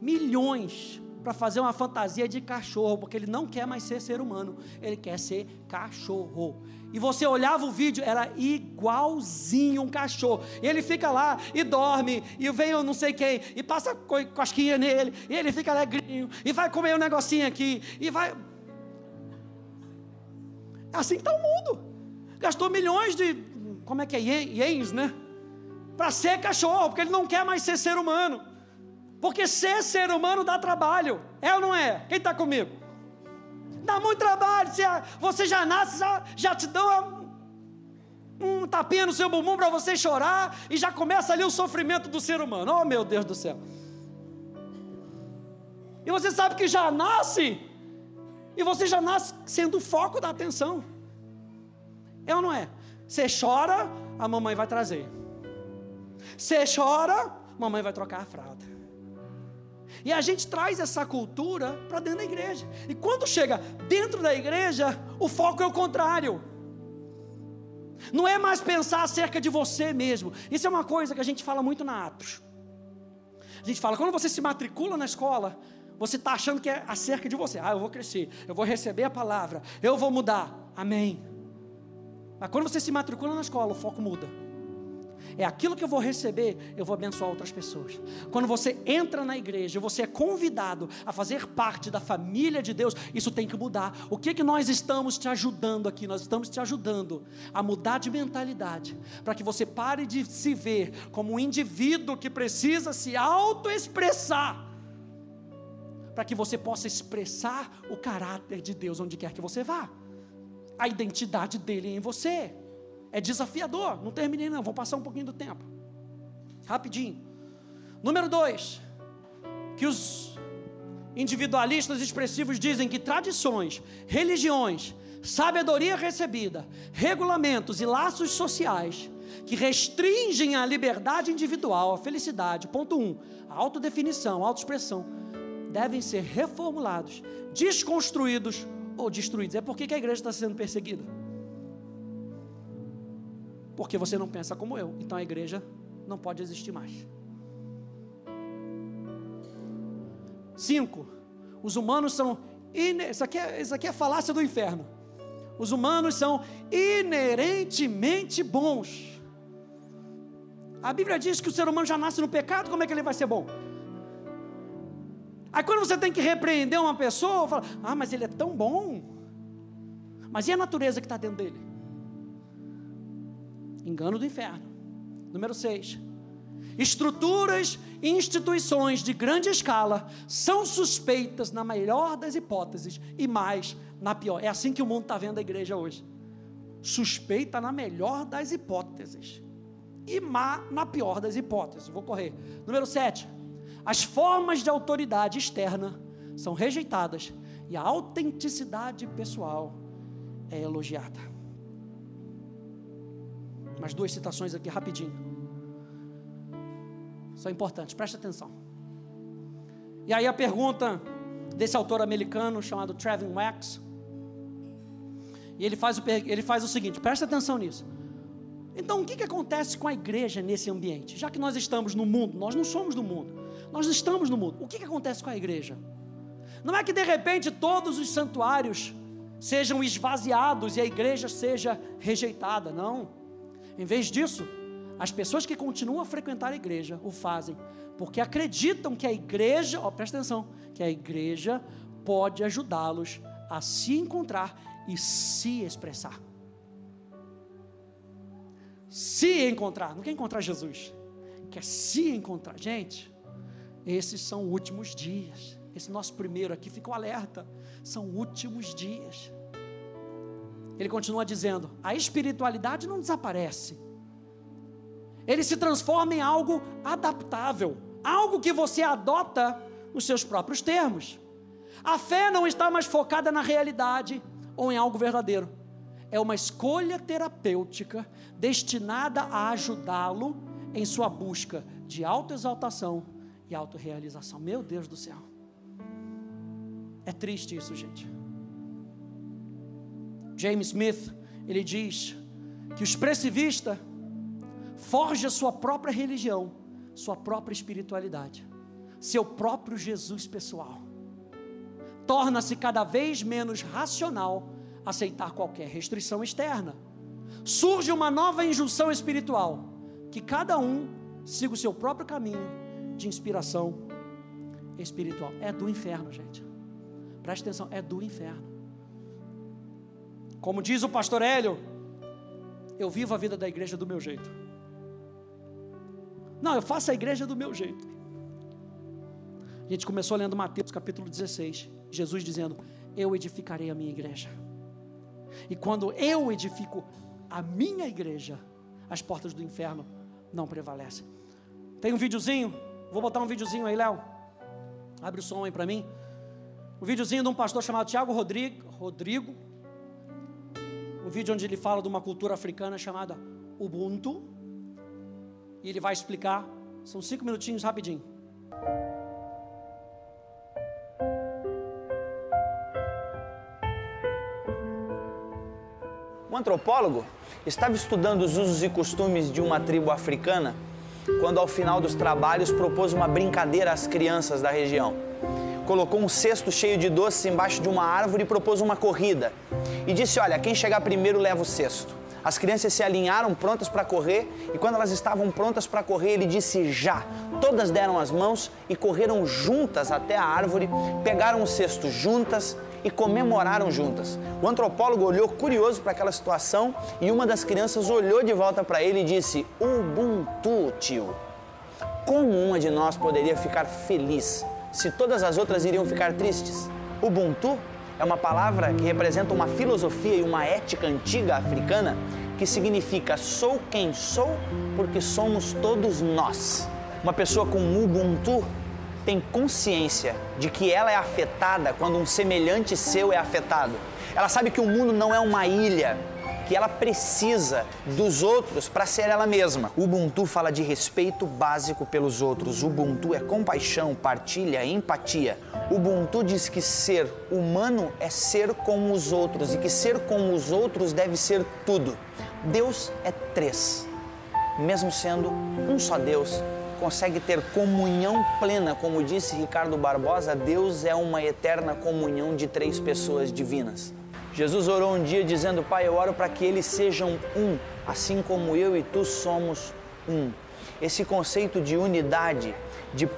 milhões para fazer uma fantasia de cachorro, porque ele não quer mais ser ser humano, ele quer ser cachorro. E você olhava o vídeo, era igualzinho um cachorro. E ele fica lá e dorme, e vem eu não sei quem, e passa cosquinha nele, e ele fica alegrinho, e vai comer um negocinho aqui, e vai. É assim que está o mundo. Gastou milhões de. Como é que é? Ienes, né? Para ser cachorro, porque ele não quer mais ser ser humano. Porque ser ser humano dá trabalho. É ou não é? Quem está comigo? Dá muito trabalho. Você já nasce, já, já te dão um tapinha no seu bumbum para você chorar e já começa ali o sofrimento do ser humano. Oh, meu Deus do céu. E você sabe que já nasce, e você já nasce sendo o foco da atenção. É ou não é? Você chora, a mamãe vai trazer. Você chora, mamãe vai trocar a fralda. E a gente traz essa cultura para dentro da igreja. E quando chega dentro da igreja, o foco é o contrário. Não é mais pensar acerca de você mesmo. Isso é uma coisa que a gente fala muito na Atos. A gente fala, quando você se matricula na escola, você está achando que é acerca de você. Ah, eu vou crescer, eu vou receber a palavra, eu vou mudar. Amém. Mas quando você se matricula na escola, o foco muda. É aquilo que eu vou receber, eu vou abençoar outras pessoas. Quando você entra na igreja, você é convidado a fazer parte da família de Deus, isso tem que mudar. O que que nós estamos te ajudando aqui? Nós estamos te ajudando a mudar de mentalidade, para que você pare de se ver como um indivíduo que precisa se autoexpressar. Para que você possa expressar o caráter de Deus onde quer que você vá, a identidade dele em você. É desafiador. Não terminei, não. Vou passar um pouquinho do tempo. Rapidinho. Número dois. Que os individualistas expressivos dizem que tradições, religiões, sabedoria recebida, regulamentos e laços sociais que restringem a liberdade individual, a felicidade, ponto um, a autodefinição, a autoexpressão, devem ser reformulados, desconstruídos ou destruídos. É por que a igreja está sendo perseguida? Porque você não pensa como eu. Então a igreja não pode existir mais. Cinco. Os humanos são. Isso aqui, é, isso aqui é falácia do inferno. Os humanos são inerentemente bons. A Bíblia diz que o ser humano já nasce no pecado, como é que ele vai ser bom? Aí quando você tem que repreender uma pessoa, fala, ah, mas ele é tão bom. Mas e a natureza que está dentro dele? Engano do inferno. Número 6. Estruturas e instituições de grande escala são suspeitas na melhor das hipóteses e mais na pior. É assim que o mundo está vendo a igreja hoje. Suspeita na melhor das hipóteses e má na pior das hipóteses. Vou correr. Número 7. As formas de autoridade externa são rejeitadas e a autenticidade pessoal é elogiada mais duas citações aqui rapidinho. São importantes, preste atenção. E aí a pergunta desse autor americano chamado Trevin Wax. E ele faz o, ele faz o seguinte, preste atenção nisso. Então, o que, que acontece com a igreja nesse ambiente? Já que nós estamos no mundo, nós não somos do mundo, nós estamos no mundo. O que, que acontece com a igreja? Não é que de repente todos os santuários sejam esvaziados e a igreja seja rejeitada, não. Em vez disso, as pessoas que continuam a frequentar a igreja o fazem porque acreditam que a igreja, ó, presta atenção, que a igreja pode ajudá-los a se encontrar e se expressar. Se encontrar, não quer encontrar Jesus, quer se encontrar. Gente, esses são últimos dias. Esse nosso primeiro aqui ficou alerta. São últimos dias. Ele continua dizendo: a espiritualidade não desaparece, ele se transforma em algo adaptável, algo que você adota nos seus próprios termos. A fé não está mais focada na realidade ou em algo verdadeiro, é uma escolha terapêutica destinada a ajudá-lo em sua busca de autoexaltação e autorrealização. Meu Deus do céu. É triste isso, gente. James Smith, ele diz que o expressivista forja sua própria religião, sua própria espiritualidade, seu próprio Jesus pessoal. torna-se cada vez menos racional aceitar qualquer restrição externa. Surge uma nova injunção espiritual: que cada um siga o seu próprio caminho de inspiração espiritual. É do inferno, gente. Preste atenção, é do inferno. Como diz o pastor Hélio, eu vivo a vida da igreja do meu jeito. Não, eu faço a igreja do meu jeito. A gente começou lendo Mateus capítulo 16, Jesus dizendo: Eu edificarei a minha igreja. E quando eu edifico a minha igreja, as portas do inferno não prevalecem. Tem um videozinho? Vou botar um videozinho aí, Léo. Abre o som aí para mim. Um videozinho de um pastor chamado Tiago Rodrigo, Rodrigo. Um vídeo onde ele fala de uma cultura africana chamada Ubuntu. E ele vai explicar. São cinco minutinhos rapidinho. Um antropólogo estava estudando os usos e costumes de uma tribo africana quando, ao final dos trabalhos, propôs uma brincadeira às crianças da região. Colocou um cesto cheio de doces embaixo de uma árvore e propôs uma corrida. E disse: Olha, quem chegar primeiro leva o cesto. As crianças se alinharam prontas para correr e quando elas estavam prontas para correr, ele disse já. Todas deram as mãos e correram juntas até a árvore, pegaram o cesto juntas e comemoraram juntas. O antropólogo olhou curioso para aquela situação e uma das crianças olhou de volta para ele e disse: Ubuntu, tio. Como uma de nós poderia ficar feliz se todas as outras iriam ficar tristes? Ubuntu é uma palavra que representa uma filosofia e uma ética antiga africana que significa sou quem sou porque somos todos nós. Uma pessoa com Ubuntu tem consciência de que ela é afetada quando um semelhante seu é afetado. Ela sabe que o mundo não é uma ilha, que ela precisa dos outros para ser ela mesma. Ubuntu fala de respeito básico pelos outros. Ubuntu é compaixão, partilha, empatia. Ubuntu diz que ser humano é ser como os outros e que ser como os outros deve ser tudo. Deus é três, mesmo sendo um só Deus consegue ter comunhão plena, como disse Ricardo Barbosa, Deus é uma eterna comunhão de três pessoas divinas. Jesus orou um dia dizendo: Pai, eu oro para que eles sejam um, assim como eu e tu somos um. Esse conceito de unidade, de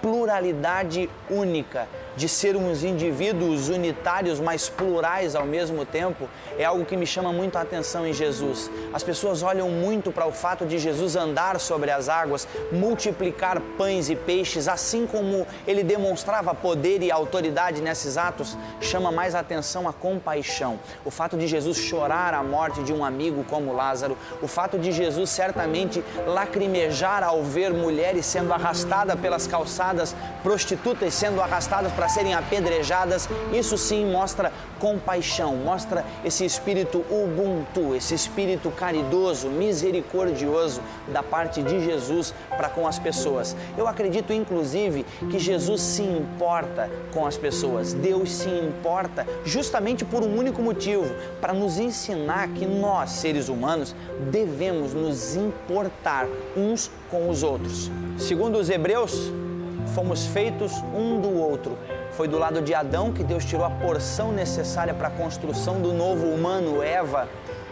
pluralidade única, de sermos indivíduos unitários, mas plurais ao mesmo tempo, é algo que me chama muito a atenção em Jesus. As pessoas olham muito para o fato de Jesus andar sobre as águas, multiplicar pães e peixes, assim como ele demonstrava poder e autoridade nesses atos, chama mais atenção a compaixão. O fato de Jesus chorar a morte de um amigo como Lázaro, o fato de Jesus certamente lacrimejar ao ver mulheres sendo arrastadas pelas calçadas, prostitutas sendo arrastadas para serem apedrejadas, isso sim mostra compaixão, mostra esse espírito ubuntu, esse espírito caridoso, misericordioso da parte de Jesus para com as pessoas. Eu acredito inclusive que Jesus se importa com as pessoas. Deus se importa justamente por um único motivo, para nos ensinar que nós, seres humanos, devemos nos importar uns com os outros. Segundo os Hebreus, fomos feitos um do outro foi do lado de Adão que Deus tirou a porção necessária para a construção do novo humano, Eva,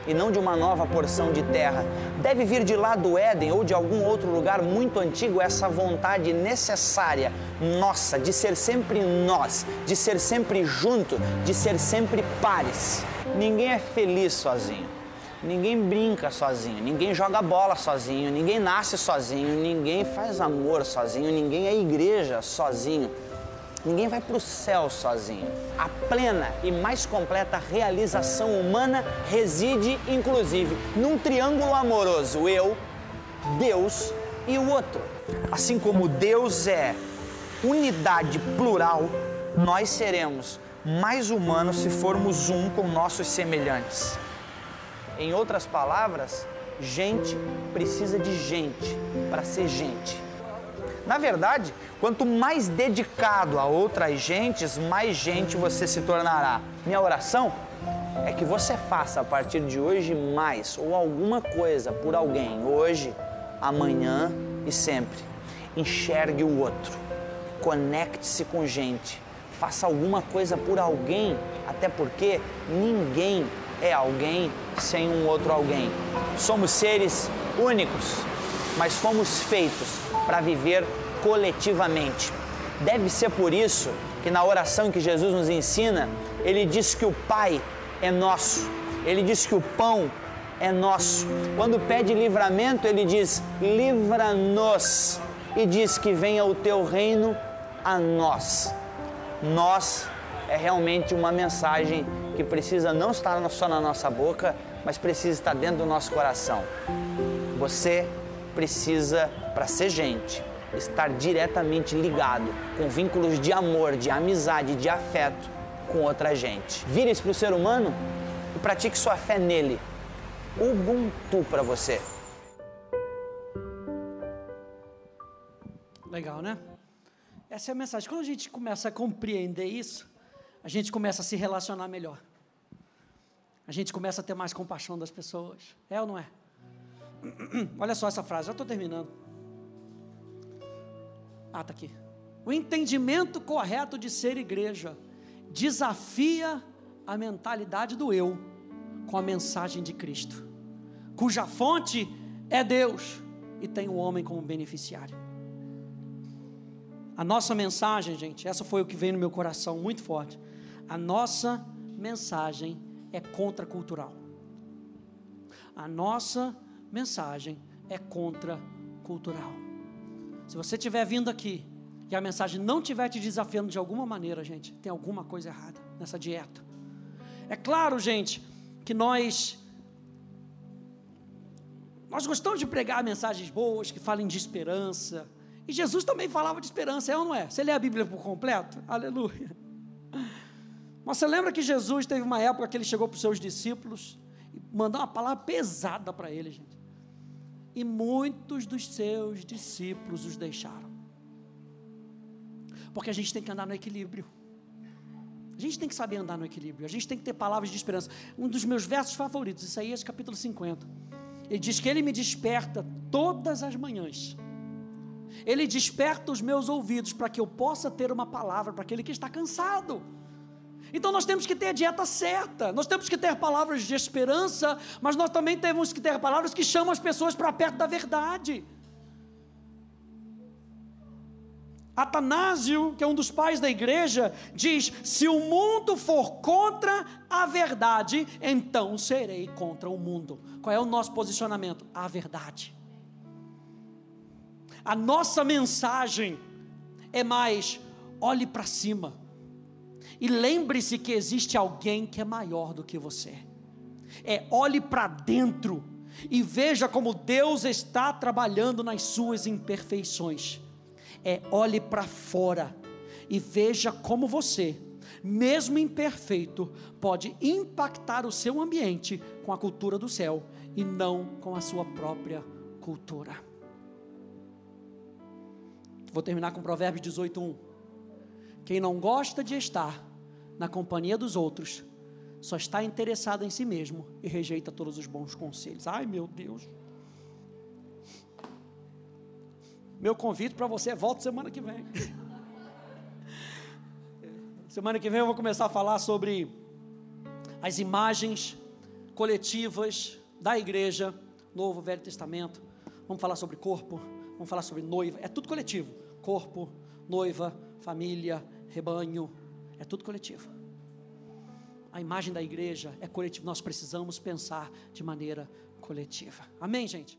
e não de uma nova porção de terra. Deve vir de lá do Éden ou de algum outro lugar muito antigo essa vontade necessária, nossa, de ser sempre nós, de ser sempre junto, de ser sempre pares. Ninguém é feliz sozinho. Ninguém brinca sozinho, ninguém joga bola sozinho, ninguém nasce sozinho, ninguém faz amor sozinho, ninguém é igreja sozinho. Ninguém vai para o céu sozinho. A plena e mais completa realização humana reside, inclusive, num triângulo amoroso: eu, Deus e o outro. Assim como Deus é unidade plural, nós seremos mais humanos se formos um com nossos semelhantes. Em outras palavras, gente precisa de gente para ser gente. Na verdade, quanto mais dedicado a outras gentes, mais gente você se tornará. Minha oração é que você faça a partir de hoje mais ou alguma coisa por alguém, hoje, amanhã e sempre. Enxergue o outro, conecte-se com gente, faça alguma coisa por alguém, até porque ninguém é alguém sem um outro alguém. Somos seres únicos, mas fomos feitos para viver coletivamente. Deve ser por isso que na oração que Jesus nos ensina, ele diz que o Pai é nosso, ele diz que o pão é nosso. Quando pede livramento, ele diz: livra-nos, e diz que venha o teu reino a nós. Nós é realmente uma mensagem que precisa não estar só na nossa boca, mas precisa estar dentro do nosso coração. Você precisa, para ser gente, estar diretamente ligado com vínculos de amor, de amizade, de afeto com outra gente. Vire-se para o ser humano e pratique sua fé nele. Ubuntu para você. Legal, né? Essa é a mensagem. Quando a gente começa a compreender isso, a gente começa a se relacionar melhor. A gente começa a ter mais compaixão das pessoas. É ou não é? Olha só essa frase, já estou terminando. Ah, está aqui. O entendimento correto de ser igreja desafia a mentalidade do eu com a mensagem de Cristo, cuja fonte é Deus e tem o homem como beneficiário. A nossa mensagem, gente, essa foi o que veio no meu coração muito forte. A nossa mensagem é contracultural. A nossa mensagem é contracultural. Se você estiver vindo aqui e a mensagem não estiver te desafiando de alguma maneira, gente, tem alguma coisa errada nessa dieta. É claro, gente, que nós nós gostamos de pregar mensagens boas que falem de esperança. E Jesus também falava de esperança, é ou não é? Você lê a Bíblia por completo? Aleluia. Mas você lembra que Jesus teve uma época que ele chegou para os seus discípulos e mandou uma palavra pesada para eles, gente. E muitos dos seus discípulos os deixaram. Porque a gente tem que andar no equilíbrio. A gente tem que saber andar no equilíbrio. A gente tem que ter palavras de esperança. Um dos meus versos favoritos, Isaías capítulo 50. Ele diz que ele me desperta todas as manhãs. Ele desperta os meus ouvidos para que eu possa ter uma palavra para aquele que está cansado. Então nós temos que ter a dieta certa, nós temos que ter palavras de esperança, mas nós também temos que ter palavras que chamam as pessoas para perto da verdade. Atanásio, que é um dos pais da igreja, diz: se o mundo for contra a verdade, então serei contra o mundo. Qual é o nosso posicionamento? A verdade. A nossa mensagem é mais: olhe para cima e lembre-se que existe alguém que é maior do que você. É olhe para dentro e veja como Deus está trabalhando nas suas imperfeições é olhe para fora e veja como você, mesmo imperfeito, pode impactar o seu ambiente com a cultura do céu e não com a sua própria cultura. Vou terminar com Provérbios 18:1. Quem não gosta de estar na companhia dos outros, só está interessado em si mesmo e rejeita todos os bons conselhos. Ai, meu Deus. Meu convite para você é volta semana que vem. semana que vem eu vou começar a falar sobre as imagens coletivas da igreja, Novo Velho Testamento. Vamos falar sobre corpo, vamos falar sobre noiva, é tudo coletivo. Corpo, noiva, família, rebanho, é tudo coletivo. A imagem da igreja é coletiva, nós precisamos pensar de maneira coletiva. Amém, gente?